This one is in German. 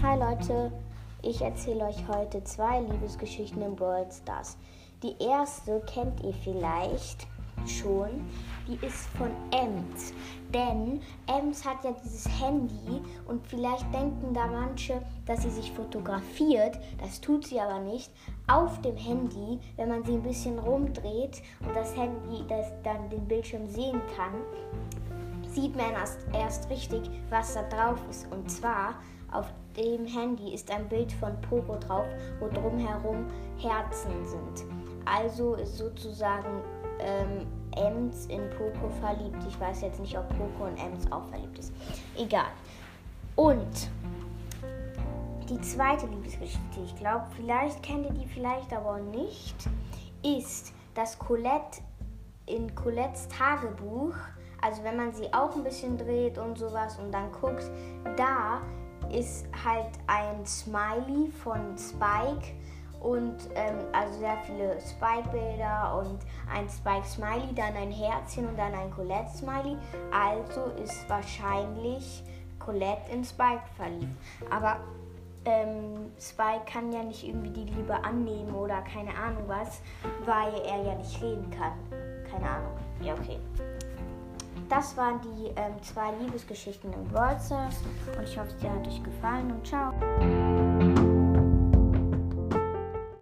Hi Leute, ich erzähle euch heute zwei Liebesgeschichten im Brawl Stars. Die erste kennt ihr vielleicht schon, die ist von Ems. Denn Ems hat ja dieses Handy und vielleicht denken da manche, dass sie sich fotografiert. Das tut sie aber nicht. Auf dem Handy, wenn man sie ein bisschen rumdreht und das Handy das dann den Bildschirm sehen kann, sieht man erst, erst richtig, was da drauf ist. Und zwar auf dem Handy ist ein Bild von Poco drauf, wo drumherum Herzen sind. Also ist sozusagen ähm, Ems in Poco verliebt. Ich weiß jetzt nicht, ob Poco in Ems auch verliebt ist. Egal. Und die zweite Liebesgeschichte, ich glaube, vielleicht kennt ihr die vielleicht aber nicht, ist, dass Colette in Colettes Tagebuch, also wenn man sie auch ein bisschen dreht und sowas und dann guckt, da ist halt ein Smiley von Spike und ähm, also sehr viele Spike-Bilder und ein Spike-Smiley, dann ein Herzchen und dann ein Colette-Smiley. Also ist wahrscheinlich Colette in Spike verliebt. Aber ähm, Spike kann ja nicht irgendwie die Liebe annehmen oder keine Ahnung was, weil er ja nicht reden kann. Keine Ahnung. Ja, okay. Das waren die ähm, zwei Liebesgeschichten im Stars und ich hoffe, es hat euch gefallen und ciao.